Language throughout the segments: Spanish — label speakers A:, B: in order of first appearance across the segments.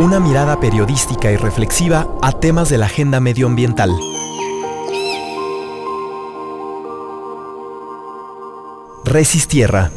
A: Una mirada periodística y reflexiva a temas de la agenda medioambiental. Resistierra.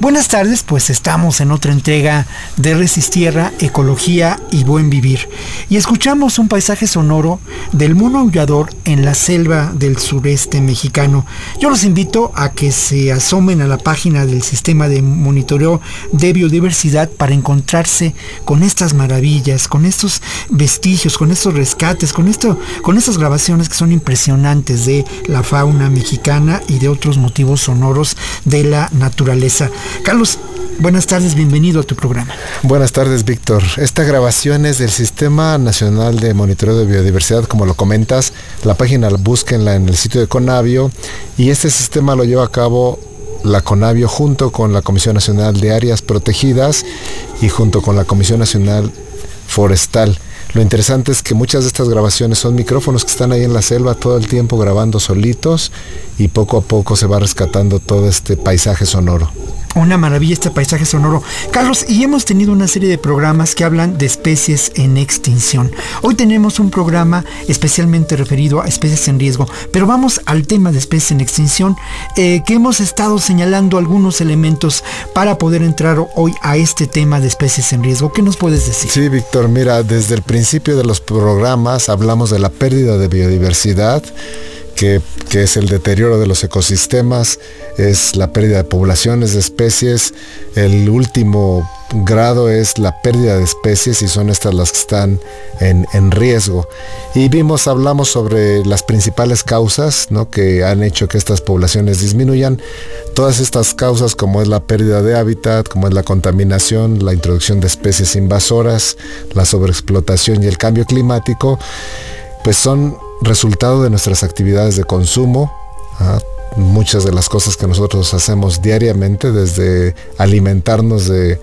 B: Buenas tardes, pues estamos en otra entrega de Resistierra, Ecología y Buen Vivir. Y escuchamos un paisaje sonoro del mono aullador en la selva del sureste mexicano. Yo los invito a que se asomen a la página del sistema de monitoreo de biodiversidad para encontrarse con estas maravillas, con estos vestigios, con estos rescates, con, esto, con estas grabaciones que son impresionantes de la fauna mexicana y de otros motivos sonoros de la naturaleza. Carlos, buenas tardes, bienvenido a tu programa.
C: Buenas tardes, Víctor. Esta grabación es del Sistema Nacional de Monitoreo de Biodiversidad, como lo comentas. La página búsquenla en el sitio de Conavio y este sistema lo lleva a cabo la Conavio junto con la Comisión Nacional de Áreas Protegidas y junto con la Comisión Nacional Forestal. Lo interesante es que muchas de estas grabaciones son micrófonos que están ahí en la selva todo el tiempo grabando solitos y poco a poco se va rescatando todo este paisaje sonoro.
B: Una maravilla este paisaje sonoro. Carlos, y hemos tenido una serie de programas que hablan de especies en extinción. Hoy tenemos un programa especialmente referido a especies en riesgo, pero vamos al tema de especies en extinción, eh, que hemos estado señalando algunos elementos para poder entrar hoy a este tema de especies en riesgo. ¿Qué nos puedes decir?
C: Sí, Víctor, mira, desde el principio de los programas hablamos de la pérdida de biodiversidad que, es el deterioro de los ecosistemas, es la pérdida de poblaciones de especies, el último grado es la pérdida de especies y son estas las que están en, riesgo. Y vimos, hablamos sobre las principales causas ¿no? que han hecho que estas poblaciones disminuyan. Todas estas causas como es la pérdida de hábitat, como es la contaminación, la introducción de especies invasoras, la sobreexplotación y el cambio climático, pues son resultado de nuestras actividades de consumo. ¿ah? Muchas de las cosas que nosotros hacemos diariamente, desde alimentarnos de,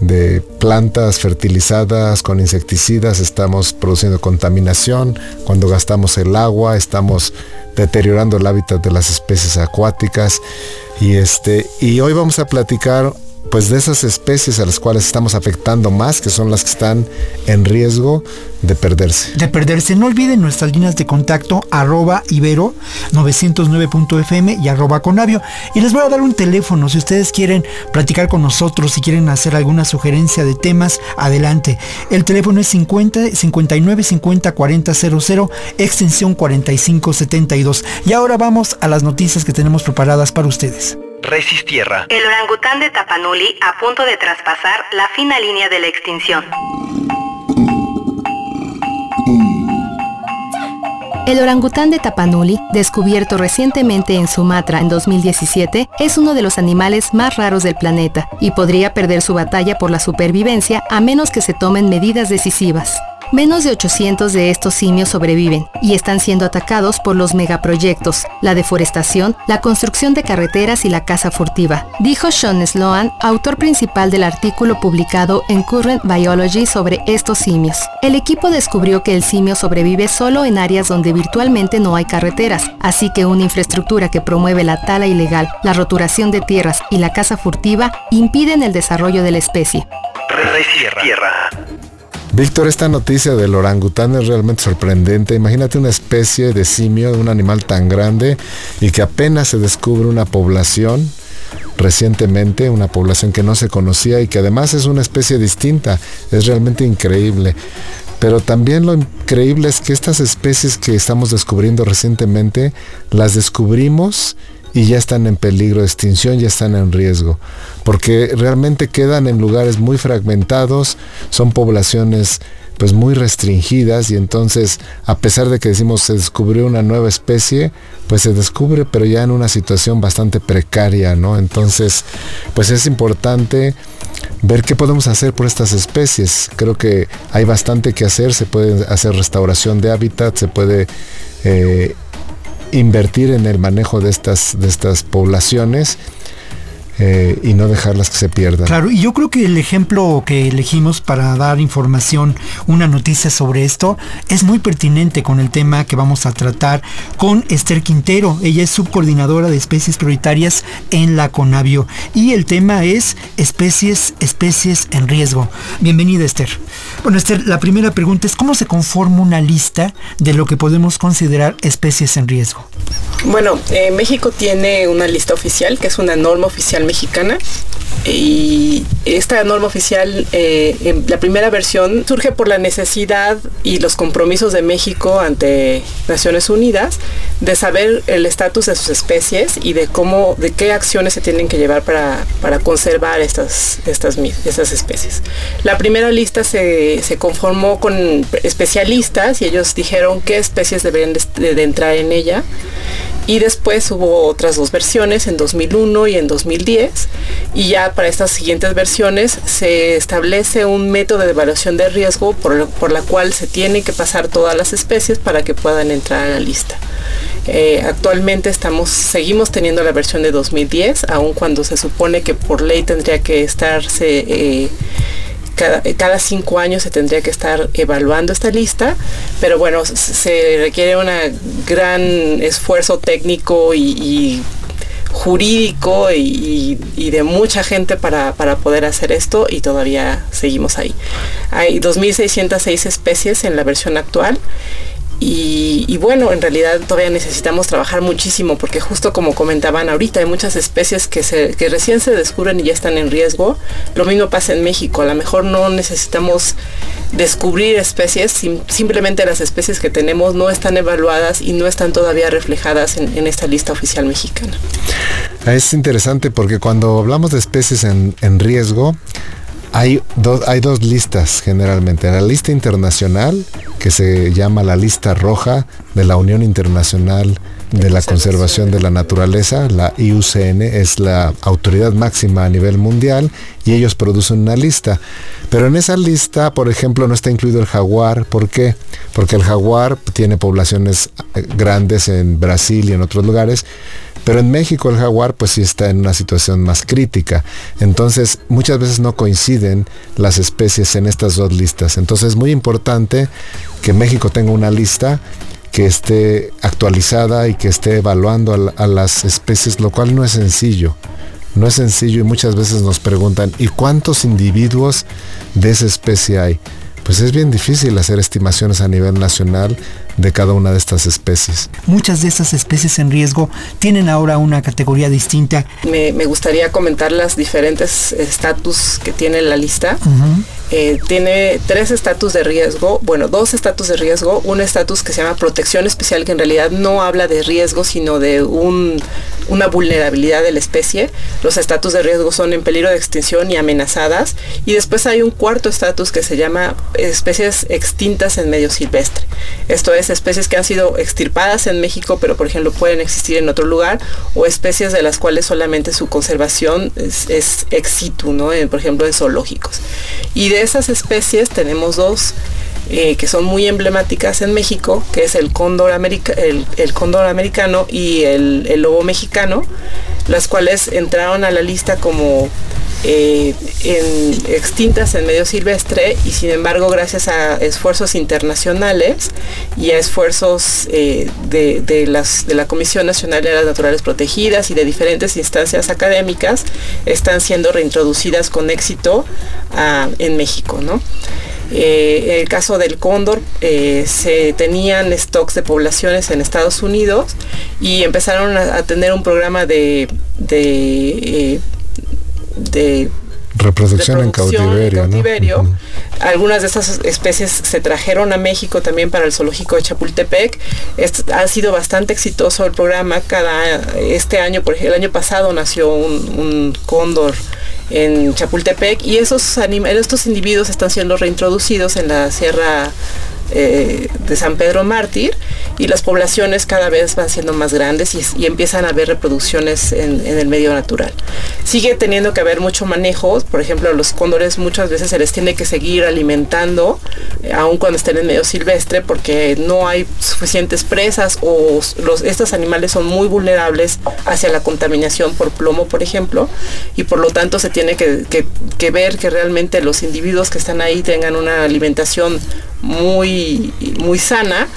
C: de plantas fertilizadas con insecticidas, estamos produciendo contaminación. Cuando gastamos el agua, estamos deteriorando el hábitat de las especies acuáticas. Y, este, y hoy vamos a platicar pues de esas especies a las cuales estamos afectando más, que son las que están en riesgo de perderse.
B: De perderse. No olviden nuestras líneas de contacto arroba ibero 909.fm y arroba conavio. Y les voy a dar un teléfono si ustedes quieren platicar con nosotros, si quieren hacer alguna sugerencia de temas, adelante. El teléfono es 50 59 50 40 00 extensión 45 72. Y ahora vamos a las noticias que tenemos preparadas para ustedes.
A: Resistierra.
D: El orangután de Tapanuli a punto de traspasar la fina línea de la extinción.
E: El orangután de Tapanuli, descubierto recientemente en Sumatra en 2017, es uno de los animales más raros del planeta y podría perder su batalla por la supervivencia a menos que se tomen medidas decisivas. Menos de 800 de estos simios sobreviven y están siendo atacados por los megaproyectos, la deforestación, la construcción de carreteras y la caza furtiva, dijo Sean Sloan, autor principal del artículo publicado en Current Biology sobre estos simios. El equipo descubrió que el simio sobrevive solo en áreas donde virtualmente no hay carreteras, así que una infraestructura que promueve la tala ilegal, la roturación de tierras y la caza furtiva impiden el desarrollo de la especie.
C: Víctor, esta noticia del orangután es realmente sorprendente. Imagínate una especie de simio, un animal tan grande y que apenas se descubre una población recientemente, una población que no se conocía y que además es una especie distinta. Es realmente increíble. Pero también lo increíble es que estas especies que estamos descubriendo recientemente las descubrimos y ya están en peligro de extinción, ya están en riesgo, porque realmente quedan en lugares muy fragmentados, son poblaciones pues muy restringidas y entonces a pesar de que decimos se descubrió una nueva especie, pues se descubre pero ya en una situación bastante precaria, ¿no? Entonces, pues es importante ver qué podemos hacer por estas especies. Creo que hay bastante que hacer, se puede hacer restauración de hábitat, se puede eh, invertir en el manejo de estas, de estas poblaciones eh, y no dejarlas que se pierdan.
B: Claro, y yo creo que el ejemplo que elegimos para dar información, una noticia sobre esto, es muy pertinente con el tema que vamos a tratar con Esther Quintero. Ella es subcoordinadora de especies prioritarias en la Conavio y el tema es especies, especies en riesgo. Bienvenida Esther. Bueno Esther, la primera pregunta es ¿cómo se conforma una lista de lo que podemos considerar especies en riesgo?
F: Bueno, eh, México tiene una lista oficial, que es una norma oficial mexicana. Y esta norma oficial, eh, en la primera versión, surge por la necesidad y los compromisos de México ante Naciones Unidas de saber el estatus de sus especies y de cómo, de qué acciones se tienen que llevar para, conservar estas, estas, estas especies. La primera lista se, conformó con especialistas y ellos dijeron qué especies deberían de entrar en ella y después hubo otras dos versiones en 2001 y en 2010 y ya para estas siguientes versiones se establece un método de evaluación de riesgo por, por la cual se tienen que pasar todas las especies para que puedan entrar a la lista. Eh, actualmente estamos, seguimos teniendo la versión de 2010, aun cuando se supone que por ley tendría que estarse eh, cada, cinco años se tendría que estar evaluando esta lista, pero bueno, se requiere un gran esfuerzo técnico y, jurídico y, de mucha gente para, para, poder hacer esto y todavía seguimos ahí. Hay 2.606 especies en la versión actual y, bueno, en realidad todavía necesitamos trabajar muchísimo porque justo como comentaban ahorita, hay muchas especies que, se, que recién se descubren y ya están en riesgo. Lo mismo pasa en México. A lo mejor no necesitamos descubrir especies, simplemente las especies que tenemos no están evaluadas y no están todavía reflejadas en, esta lista oficial mexicana.
C: Es interesante porque cuando hablamos de especies en riesgo, hay, hay dos listas generalmente. La lista internacional, que se llama la lista roja de la Unión Internacional de la Conservación de la Naturaleza, la IUCN, es la autoridad máxima a nivel mundial y ellos producen una lista. Pero en esa lista, por ejemplo, no está incluido el jaguar. ¿Por qué? Porque el jaguar tiene poblaciones eh, grandes en Brasil y en otros lugares, pero en México el jaguar pues sí está en una situación más crítica. Entonces muchas veces no coinciden las especies en estas dos listas. Entonces es muy importante que México tenga una lista que esté actualizada y que esté evaluando a, las especies, lo cual no es sencillo. No es sencillo y muchas veces nos preguntan, ¿y cuántos individuos de esa especie hay? Pues es bien difícil hacer estimaciones a nivel nacional de cada una de estas especies.
B: Muchas de estas especies en riesgo tienen ahora una categoría distinta.
F: Me, gustaría comentar las diferentes estatus que tiene la lista. Eh, tiene tres estatus de riesgo, bueno, dos estatus de riesgo, un estatus que se llama protección especial, que en realidad no habla de riesgo, sino de una vulnerabilidad de la especie. Los estatus de riesgo son en peligro de extinción y amenazadas. Y después hay un cuarto estatus que se llama especies extintas en medio silvestre. Esto es especies que han sido extirpadas en México, pero por ejemplo pueden existir en otro lugar, o especies de las cuales solamente su conservación es, ex situ, ¿no? por ejemplo en zoológicos. Y de esas especies tenemos dos eh, que son muy emblemáticas en México, que es el cóndor, el, cóndor americano y el lobo mexicano, las cuales entraron a la lista como eh, extintas en medio silvestre y sin embargo gracias a esfuerzos internacionales y a esfuerzos eh, de, de la Comisión Nacional de las Naturales Protegidas y de diferentes instancias académicas están siendo reintroducidas con éxito ah, en México. Eh, en el caso del cóndor, se tenían stocks de poblaciones en Estados Unidos y empezaron a, tener un programa de
C: reproducción, en cautiverio.
F: Algunas de estas especies se trajeron a México también para el zoológico de Chapultepec. ha sido bastante exitoso el programa. Cada este año, por ejemplo, el año pasado nació un, cóndor en Chapultepec y esos estos individuos están siendo reintroducidos en la Sierra eh, de San Pedro Mártir y las poblaciones cada vez van siendo más grandes y, empiezan a haber reproducciones en, el medio natural. Sigue teniendo que haber mucho manejo, por ejemplo, los cóndores muchas veces se les tiene que seguir alimentando, eh, aun cuando estén en medio silvestre, porque no hay suficientes presas o estos animales son muy vulnerables hacia la contaminación por plomo, por ejemplo, y por lo tanto se tiene que ver que realmente los individuos que están ahí tengan una alimentación muy, muy sana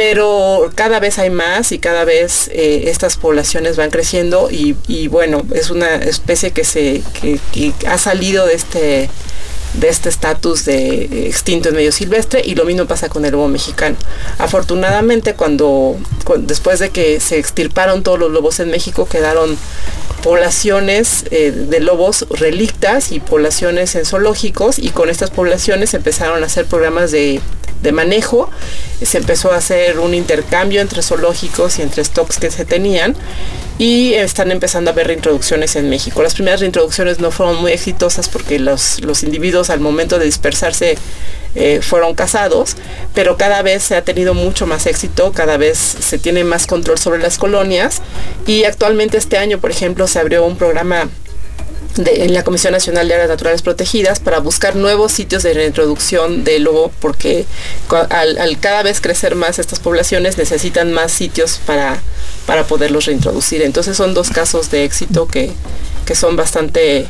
F: pero cada vez hay más y cada vez eh, estas poblaciones van creciendo y, bueno, es una especie que se ha salido de este de este estatus de extinto en medio silvestre y lo mismo pasa con el lobo mexicano. Afortunadamente cuando después de que se extirparon todos los lobos en México quedaron poblaciones eh, de lobos relictas y poblaciones en zoológicos y con estas poblaciones empezaron a hacer programas de, manejo, se empezó a hacer un intercambio entre zoológicos y entre stocks que se tenían y están empezando a haber reintroducciones en México. Las primeras reintroducciones no fueron muy exitosas porque los, los individuos al momento de dispersarse eh, fueron casados, pero cada vez se ha tenido mucho más éxito, cada vez se tiene más control sobre las colonias y actualmente este año, por ejemplo, se abrió un programa en la Comisión Nacional de Áreas Naturales Protegidas para buscar nuevos sitios de reintroducción de lobo porque al, cada vez crecer más estas poblaciones necesitan más sitios para, para poderlos reintroducir. Entonces son dos casos de éxito que, que son bastante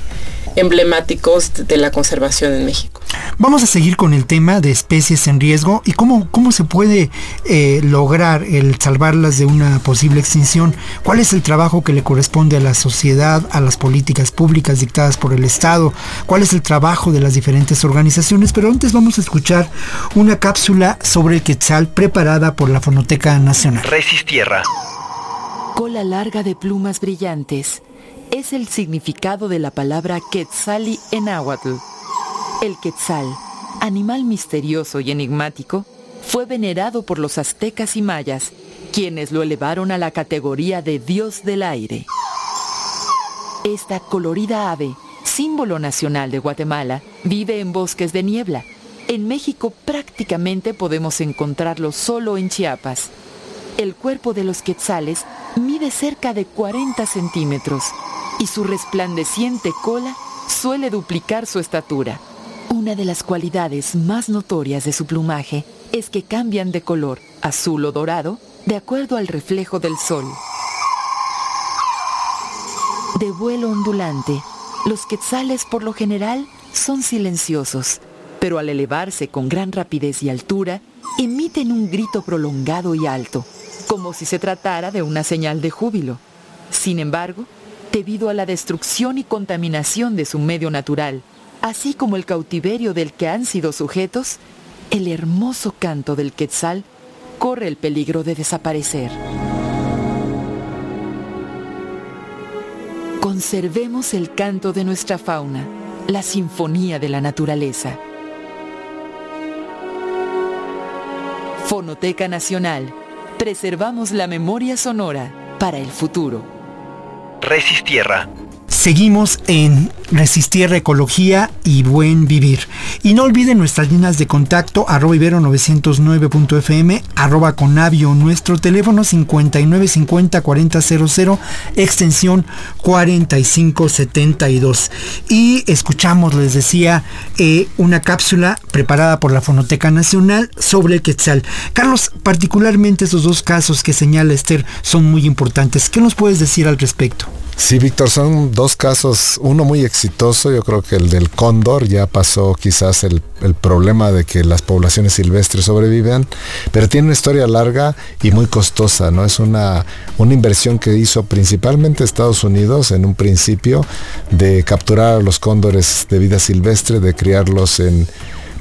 F: emblemáticos de la conservación en México.
B: Vamos a seguir con el tema de especies en riesgo y cómo, cómo se puede eh, lograr el salvarlas de una posible extinción. ¿Cuál es el trabajo que le corresponde a la sociedad, a las políticas públicas dictadas por el Estado? ¿Cuál es el trabajo de las diferentes organizaciones? Pero antes vamos a escuchar una cápsula sobre el quetzal preparada por la Fonoteca Nacional.
A: Resistierra.
G: Cola larga de plumas brillantes es el significado de la palabra Quetzali en náhuatl. El Quetzal, animal misterioso y enigmático, fue venerado por los aztecas y mayas, quienes lo elevaron a la categoría de dios del aire. Esta colorida ave, símbolo nacional de Guatemala, vive en bosques de niebla. En México prácticamente podemos encontrarlo solo en Chiapas. El cuerpo de los quetzales mide cerca de 40 centímetros y su resplandeciente cola suele duplicar su estatura. Una de las cualidades más notorias de su plumaje es que cambian de color azul o dorado de acuerdo al reflejo del sol. De vuelo ondulante, los quetzales por lo general son silenciosos, pero al elevarse con gran rapidez y altura, emiten un grito prolongado y alto, como si se tratara de una señal de júbilo. Sin embargo, debido a la destrucción y contaminación de su medio natural, así como el cautiverio del que han sido sujetos, el hermoso canto del quetzal corre el peligro de desaparecer. Conservemos el canto de nuestra fauna, la sinfonía de la naturaleza. Fonoteca Nacional. Preservamos la memoria sonora para el futuro.
A: Resistierra.
B: Seguimos en Resistierra Ecología y Buen Vivir. Y no olviden nuestras líneas de contacto, arroba ibero909.fm, arroba conavio, nuestro teléfono 5950-4000, extensión 4572. Y escuchamos, les decía, eh, una cápsula preparada por la Fonoteca Nacional sobre el Quetzal. Carlos, particularmente esos dos casos que señala Esther son muy importantes. ¿Qué nos puedes decir al respecto?
C: Sí, Víctor, son dos casos, uno muy exitoso, yo creo que el del cóndor ya pasó quizás el, problema de que las poblaciones silvestres sobreviven, pero tiene una historia larga y muy costosa, ¿no? Es una, una inversión que hizo principalmente Estados Unidos en un principio de capturar a los cóndores de vida silvestre, de criarlos en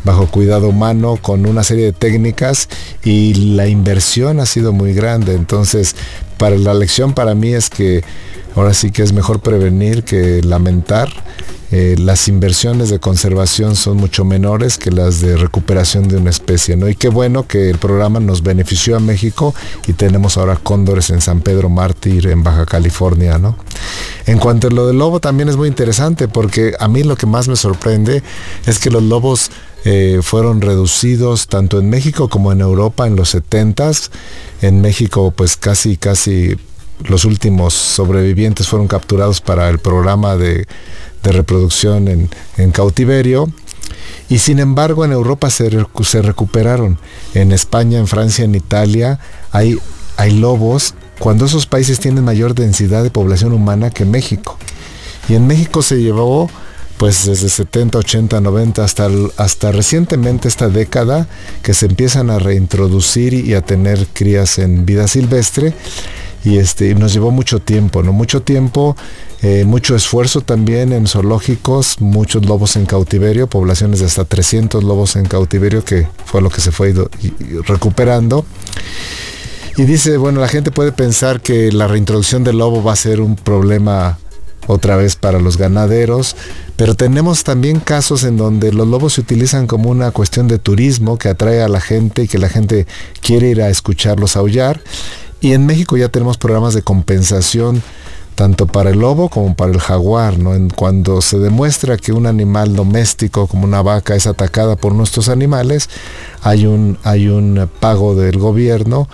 C: bajo cuidado humano con una serie de técnicas y la inversión ha sido muy grande. Entonces, para la lección para mí es que ahora sí que es mejor prevenir que lamentar eh, las inversiones de conservación son mucho menores que las de recuperación de una especie, ¿no? Y qué bueno que el programa nos benefició a México y tenemos ahora cóndores en San Pedro Mártir, en Baja California, ¿no? En cuanto a lo del lobo también es muy interesante porque a mí lo que más me sorprende es que los lobos eh, fueron reducidos tanto en México como en Europa en los 70s. En México pues casi casi los últimos sobrevivientes fueron capturados para el programa de, reproducción en, cautiverio. Y sin embargo en Europa se, se, recuperaron. En España, en Francia, en Italia hay, hay lobos cuando esos países tienen mayor densidad de población humana que México. Y en México se llevó pues desde 70, 80, 90 hasta, hasta recientemente esta década que se empiezan a reintroducir y a tener crías en vida silvestre y este nos llevó mucho tiempo, ¿no? Mucho tiempo, eh, mucho esfuerzo también en zoológicos, muchos lobos en cautiverio, poblaciones de hasta 300 lobos en cautiverio, que fue lo que se fue recuperando. Y dice, bueno, la gente puede pensar que la reintroducción del lobo va a ser un problema otra vez para los ganaderos, pero tenemos también casos en donde los lobos se utilizan como una cuestión de turismo que atrae a la gente y que la gente quiere ir a escucharlos aullar y en México ya tenemos programas de compensación tanto para el lobo como para el jaguar, ¿no? En cuando se demuestra que un animal doméstico como una vaca es atacada por nuestros animales, hay un, hay un pago del gobierno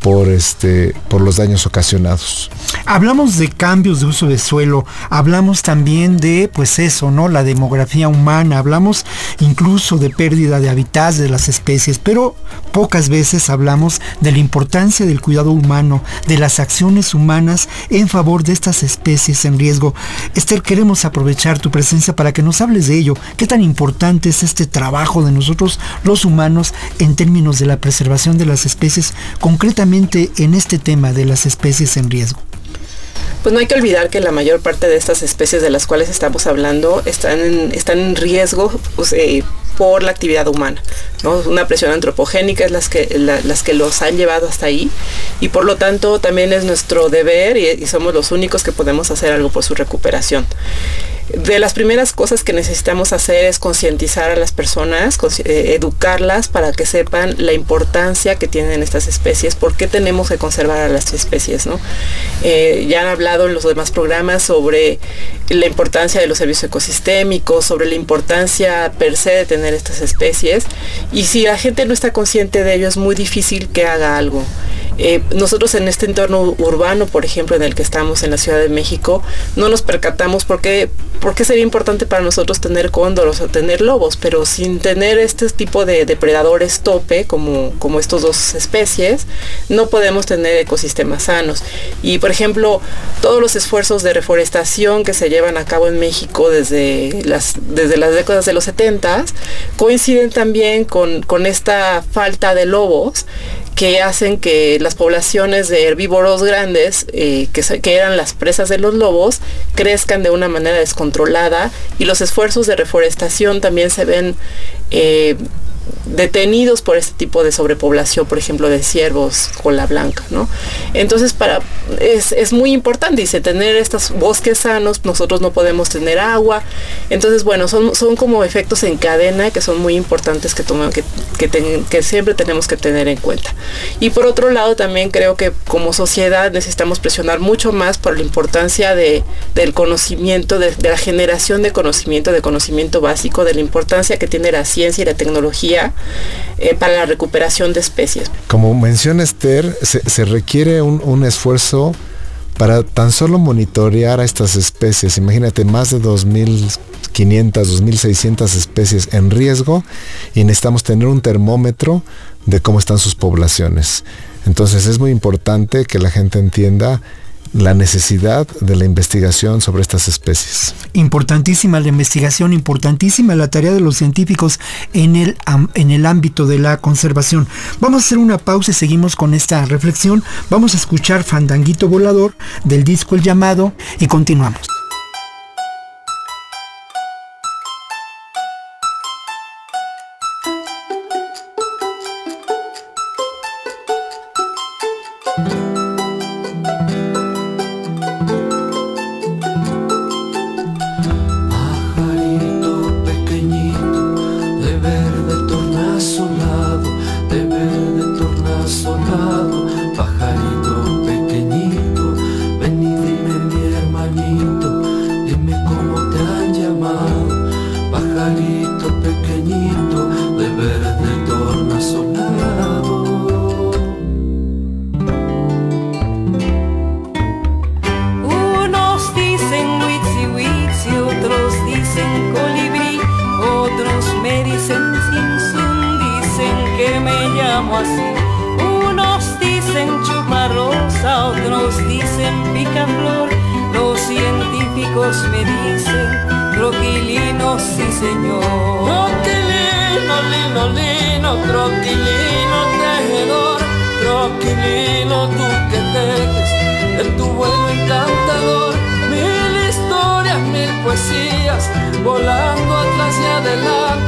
C: por, este, por los daños ocasionados.
B: Hablamos de cambios de uso de suelo, hablamos también de, pues eso, ¿no? La demografía humana, hablamos incluso de pérdida de hábitats de las especies, pero pocas veces hablamos de la importancia del cuidado humano, de las acciones humanas en favor de estas especies en riesgo. Esther, queremos aprovechar tu presencia para que nos hables de ello. ¿Qué tan importante es este trabajo de nosotros los humanos en términos de la preservación de las especies, concretamente en este tema de las especies en riesgo?
F: Pues no hay que olvidar que la mayor parte de estas especies de las cuales estamos hablando están en, riesgo pues, eh, por la actividad humana. Una presión antropogénica es las que, las que los han llevado hasta ahí y por lo tanto también es nuestro deber y somos los únicos que podemos hacer algo por su recuperación de las primeras cosas que necesitamos hacer es concientizar a las personas, eh, educarlas para que sepan la importancia que tienen estas especies, por qué tenemos que conservar a las especies. ¿no? Eh, ya han hablado en los demás programas sobre la importancia de los servicios ecosistémicos, sobre la importancia per se de tener estas especies y si la gente no está consciente de ello es muy difícil que haga algo. Eh, nosotros en este entorno urbano, por ejemplo, en el que estamos en la Ciudad de México, no nos percatamos porque ¿por qué sería importante para nosotros tener cóndoros o tener lobos? Pero sin tener este tipo de depredadores tope, como, como estos dos especies, no podemos tener ecosistemas sanos. Y por ejemplo, todos los esfuerzos de reforestación que se llevan a cabo en México desde las, desde las décadas de los 70 coinciden también con, con esta falta de lobos que hacen que las poblaciones de herbívoros grandes, eh, que, eran las presas de los lobos, crezcan de una manera descontrolada y los esfuerzos de reforestación también se ven eh, detenidos por este tipo de sobrepoblación, por ejemplo, de ciervos cola blanca, ¿no? Entonces, para, es, muy importante, dice, tener estos bosques sanos, nosotros no podemos tener agua. Entonces, bueno, son, son como efectos en cadena que son muy importantes que, que, que, siempre tenemos que tener en cuenta. Y por otro lado, también creo que como sociedad necesitamos presionar mucho más por la importancia de, del conocimiento, de la generación de conocimiento, de conocimiento básico, de la importancia que tiene la ciencia y la tecnología eh, para la recuperación de especies.
C: Como menciona Esther, se, requiere un, esfuerzo para tan solo monitorear a estas especies. Imagínate, más de 2.500, 2.600 especies en riesgo y necesitamos tener un termómetro de cómo están sus poblaciones. Entonces es muy importante que la gente entienda la necesidad de la investigación sobre estas especies.
B: Importantísima la investigación, importantísima la tarea de los científicos en el, en el ámbito de la conservación. Vamos a hacer una pausa y seguimos con esta reflexión. Vamos a escuchar Fandanguito Volador del disco El Llamado y continuamos.
H: Atrás y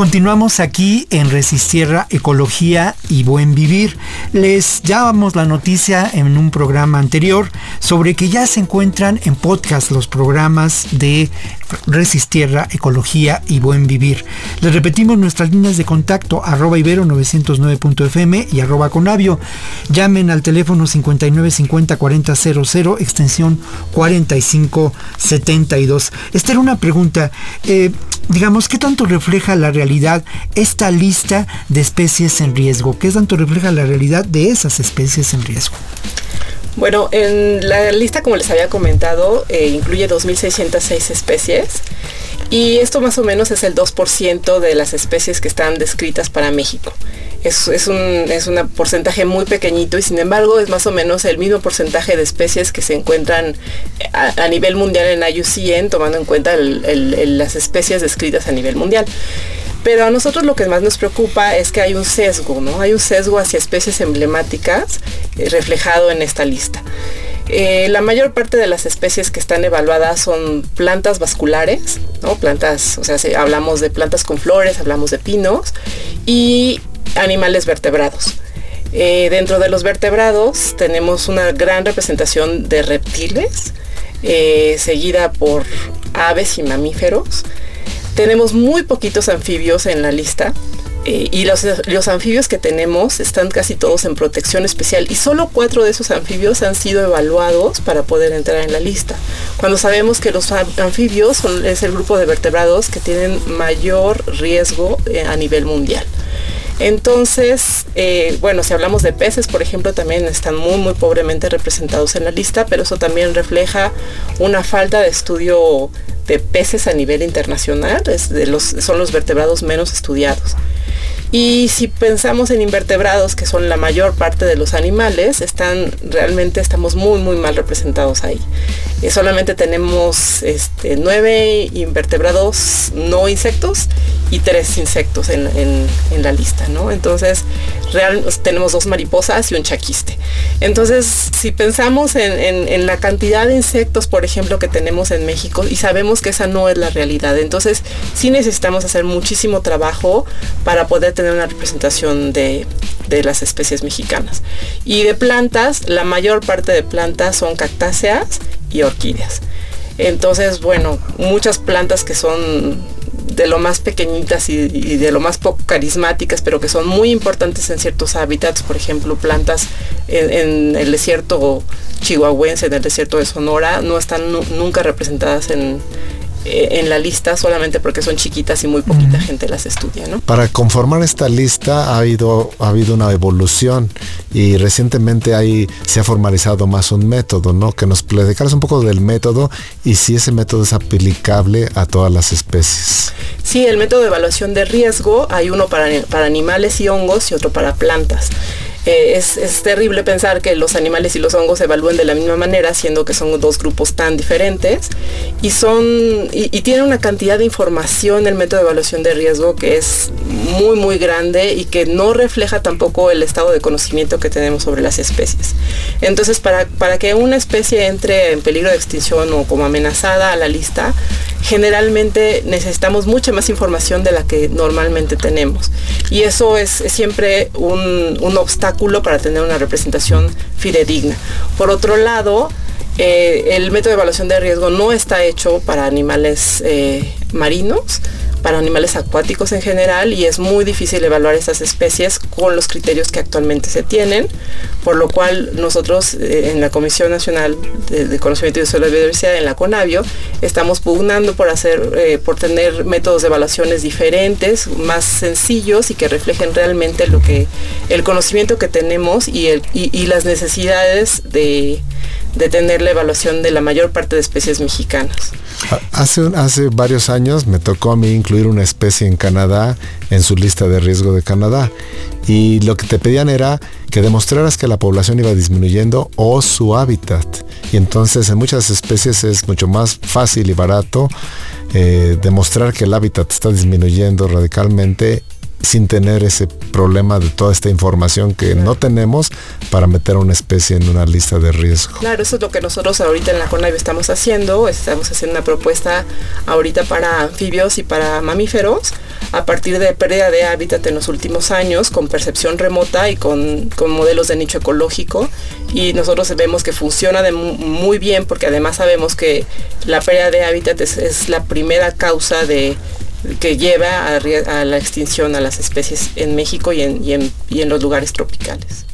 B: continuamos aquí en Resistierra, Ecología y Buen Vivir. Les dábamos la noticia en un programa anterior sobre que ya se encuentran en podcast los programas de Resistierra, Ecología y Buen Vivir. Les repetimos nuestras líneas de contacto arroba ibero 909.fm y arroba conavio. Llamen al teléfono 5950 4000 extensión 4572. Esta era una pregunta. eh, digamos, ¿qué tanto refleja la realidad esta lista de especies en riesgo? ¿Qué tanto refleja la realidad de esas especies en riesgo?
F: Bueno, en la lista, como les había comentado, eh, incluye 2.606 especies y esto más o menos es el 2% de las especies que están descritas para México. Es, es un es un porcentaje muy pequeñito y sin embargo es más o menos el mismo porcentaje de especies que se encuentran a, a nivel mundial en IUCN, tomando en cuenta las especies descritas a nivel mundial. Pero a nosotros lo que más nos preocupa es que hay un sesgo, ¿no? Hay un sesgo hacia especies emblemáticas eh, reflejado en esta lista. Eh, la mayor parte de las especies que están evaluadas son plantas vasculares, ¿no? Plantas, o sea, se- hablamos de plantas con flores, hablamos de pinos y animales vertebrados. Eh, dentro de los vertebrados tenemos una gran representación de reptiles, eh, seguida por aves y mamíferos. Tenemos muy poquitos anfibios en la lista, Eh, y los, los, anfibios que tenemos están casi todos en protección especial y solo cuatro de esos anfibios han sido evaluados para poder entrar en la lista. Cuando sabemos que los anfibios son, es el grupo de vertebrados que tienen mayor riesgo a nivel mundial. Entonces, eh, bueno, si hablamos de peces, por ejemplo, también están muy, muy pobremente representados en la lista, pero eso también refleja una falta de estudio de peces a nivel internacional, son los vertebrados menos estudiados. Y si pensamos en invertebrados, que son la mayor parte de los animales, están realmente estamos muy muy mal representados ahí. Eh, solamente tenemos este, nueve invertebrados no insectos y tres insectos en, la lista, ¿no? Entonces, real, tenemos dos mariposas y un chaquiste. Entonces, si pensamos en, la cantidad de insectos, por ejemplo, que tenemos en México, y sabemos que esa no es la realidad, entonces sí necesitamos hacer muchísimo trabajo para poder tener una representación de, las especies mexicanas. Y de plantas, la mayor parte de plantas son cactáceas y orquídeas. Entonces, bueno, muchas plantas que son de lo más pequeñitas y, de lo más poco carismáticas, pero que son muy importantes en ciertos hábitats, por ejemplo, plantas en, el desierto chihuahuense, en el desierto de Sonora, no están nunca representadas en, en la lista solamente porque son chiquitas y muy poquita gente las estudia. ¿no?
C: Para conformar esta lista ha habido, ha habido una evolución y recientemente ahí se ha formalizado más un método, ¿no? Que nos platicaras un poco del método y si ese método es aplicable a todas las especies.
F: Sí, el método de evaluación de riesgo, hay uno para, para animales y hongos y otro para plantas. Eh, es, terrible pensar que los animales y los hongos se evalúen de la misma manera, siendo que son dos grupos tan diferentes y son y, tienen una cantidad de información el método de evaluación de riesgo que es muy muy grande y que no refleja tampoco el estado de conocimiento que tenemos sobre las especies. Entonces, para, para que una especie entre en peligro de extinción o como amenazada a la lista, generalmente necesitamos mucha más información de la que normalmente tenemos. Y eso es, siempre un, obstáculo para tener una representación fidedigna. Por otro lado, eh, el método de evaluación de riesgo no está hecho para animales eh, marinos, para animales acuáticos en general y es muy difícil evaluar estas especies con los criterios que actualmente se tienen, por lo cual nosotros eh, en la Comisión Nacional de, Conocimiento y Uso de la Biodiversidad, en la CONAVIO, estamos pugnando por hacer, eh, por tener métodos de evaluaciones diferentes, más sencillos y que reflejen realmente lo que, el conocimiento que tenemos y, el, y las necesidades de de tener la evaluación de la mayor parte de especies mexicanas.
C: Hace, hace varios años me tocó a mí incluir una especie en Canadá en su lista de riesgo de Canadá y lo que te pedían era que demostraras que la población iba disminuyendo o su hábitat. Y entonces en muchas especies es mucho más fácil y barato eh, demostrar que el hábitat está disminuyendo radicalmente sin tener ese problema de toda esta información que no tenemos para meter a una especie en una lista de riesgo.
F: Claro, eso es lo que nosotros ahorita en la CONAVI estamos haciendo. Estamos haciendo una propuesta ahorita para anfibios y para mamíferos a partir de pérdida de hábitat en los últimos años con percepción remota y con, modelos de nicho ecológico. Y nosotros vemos que funciona de muy bien porque además sabemos que la pérdida de hábitat es la primera causa de que lleva a, la extinción a las especies en México y en, los lugares tropicales.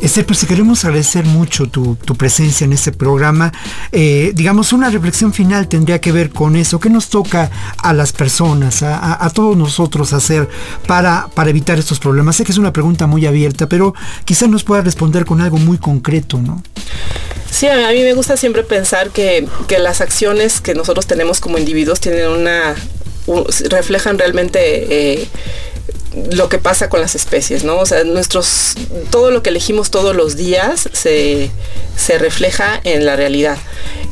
B: Esther, pues te queremos agradecer mucho tu, presencia en este programa. Eh, digamos, una reflexión final tendría que ver con eso. ¿Qué nos toca a las personas, a, todos nosotros hacer para, para, evitar estos problemas? Sé que es una pregunta muy abierta, pero quizás nos pueda responder con algo muy concreto, ¿no?
F: Sí, a mí me gusta siempre pensar que, que las acciones que nosotros tenemos como individuos tienen una, reflejan realmente eh, lo que pasa con las especies, ¿no? O sea, nuestros, todo lo que elegimos todos los días se, refleja en la realidad.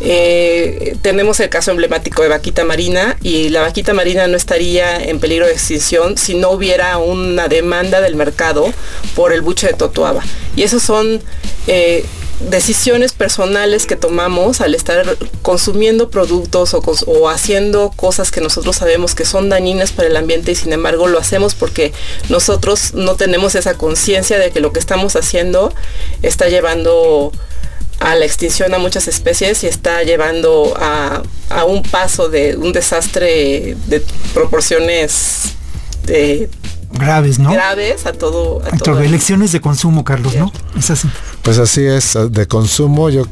F: Eh, tenemos el caso emblemático de vaquita marina y la vaquita marina no estaría en peligro de extinción si no hubiera una demanda del mercado por el buche de Totuaba. Y esos son eh, decisiones personales que tomamos al estar consumiendo productos o, haciendo cosas que nosotros sabemos que son dañinas para el ambiente y sin embargo lo hacemos porque nosotros no tenemos esa conciencia de que lo que estamos haciendo está llevando a la extinción a muchas especies y está llevando a, a un paso de un desastre de proporciones de
B: graves, ¿no?
F: Graves a todo. A
B: todo elecciones de consumo, Carlos, ¿no? Es así.
C: Pues así es, de consumo. Yo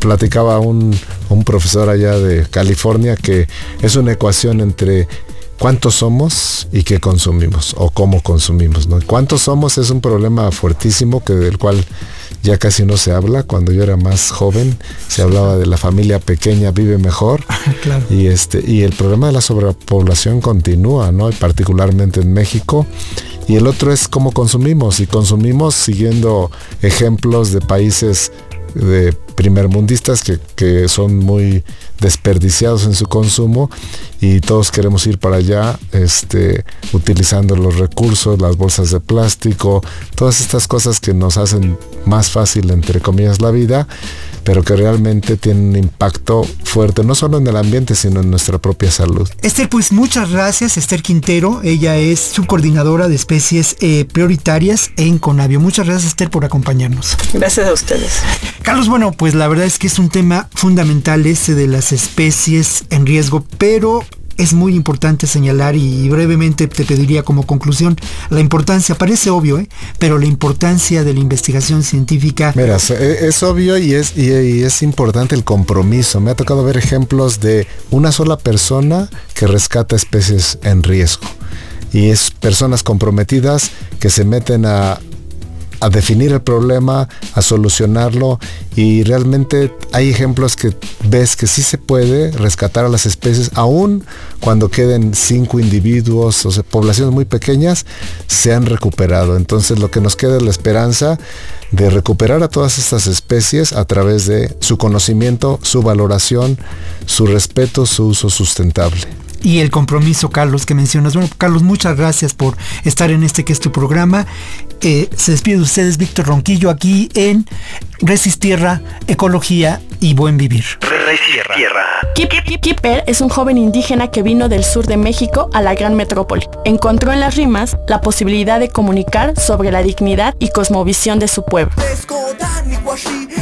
C: platicaba un, un profesor allá de California que es una ecuación entre cuántos somos y qué consumimos o cómo consumimos. ¿no? Cuántos somos es un problema fuertísimo que del cual ya casi no se habla. Cuando yo era más joven se hablaba de la familia pequeña vive mejor. Y este y el problema de la sobrepoblación continúa, ¿no? particularmente en México. Y el otro es cómo consumimos y consumimos siguiendo ejemplos de países de primermundistas que, que son muy desperdiciados en su consumo y todos queremos ir para allá este, utilizando los recursos, las bolsas de plástico, todas estas cosas que nos hacen más fácil, entre comillas, la vida, pero que realmente tienen un impacto fuerte, no solo en el ambiente, sino en nuestra propia salud.
B: Esther, pues muchas gracias, Esther Quintero, ella es subcoordinadora de especies eh, prioritarias en Conavio. Muchas gracias, Esther, por acompañarnos.
F: Gracias a ustedes.
B: Carlos, bueno, pues la verdad es que es un tema fundamental ese de las especies en riesgo, pero es muy importante señalar y brevemente te pediría como conclusión la importancia, parece obvio, ¿eh? pero la importancia de la investigación científica.
C: Mira, es, obvio y es, y, es importante el compromiso. Me ha tocado ver ejemplos de una sola persona que rescata especies en riesgo. Y es personas comprometidas que se meten a, a definir el problema, a solucionarlo y realmente hay ejemplos que ves que sí se puede rescatar a las especies, aún cuando queden cinco individuos o sea, poblaciones muy pequeñas, se han recuperado. Entonces lo que nos queda es la esperanza de recuperar a todas estas especies a través de su conocimiento, su valoración, su respeto, su uso sustentable
B: y el compromiso, Carlos, que mencionas. Bueno, Carlos, muchas gracias por estar en este que es tu programa. Eh, se despide de ustedes Víctor Ronquillo aquí en Resistierra, Ecología y Buen Vivir.
I: Resistierra. Kipper es un joven indígena que vino del sur de México a la gran metrópoli. Encontró en las rimas la posibilidad de comunicar sobre la dignidad y cosmovisión de su pueblo.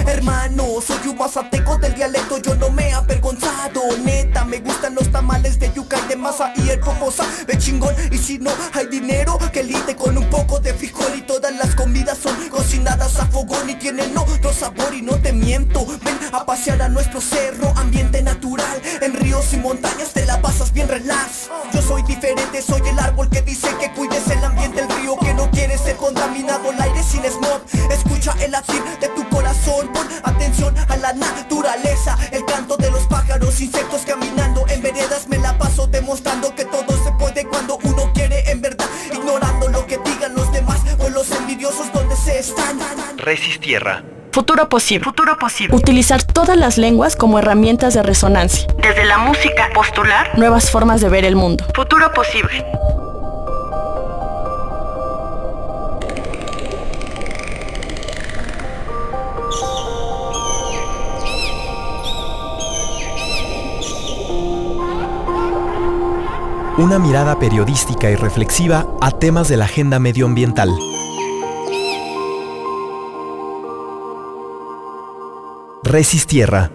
I: Hermano, soy un mazateco del dialecto, yo no me he avergonzado, neta, me gustan los tamales y de masa y el popo de chingón, y si no hay dinero, que lite con un poco de frijol. Y todas las comidas son cocinadas a fogón y tienen otro sabor. Y no te miento, ven a pasear a nuestro cerro, ambiente natural, en ríos y montañas te la pasas bien relax, yo soy diferente, soy el árbol que dice que cuides el ambiente, el río que no quiere ser contaminado, el aire sin smog, escucha el latir de tu corazón, pon atención a la naturaleza, el canto de los pájaros, insectos caminando en veredas, me la paso demostrando que todo se puede cuando uno quiere en verdad, ignorando lo que digan los demás o los envidiosos donde se están.
A: Resistierra.
I: Futuro posible. Futuro posible. Utilizar todas las lenguas como herramientas de resonancia.
D: Desde la música, postular
I: nuevas formas de ver el mundo.
D: Futuro posible.
A: Una mirada periodística y reflexiva a temas de la agenda medioambiental. Resistierra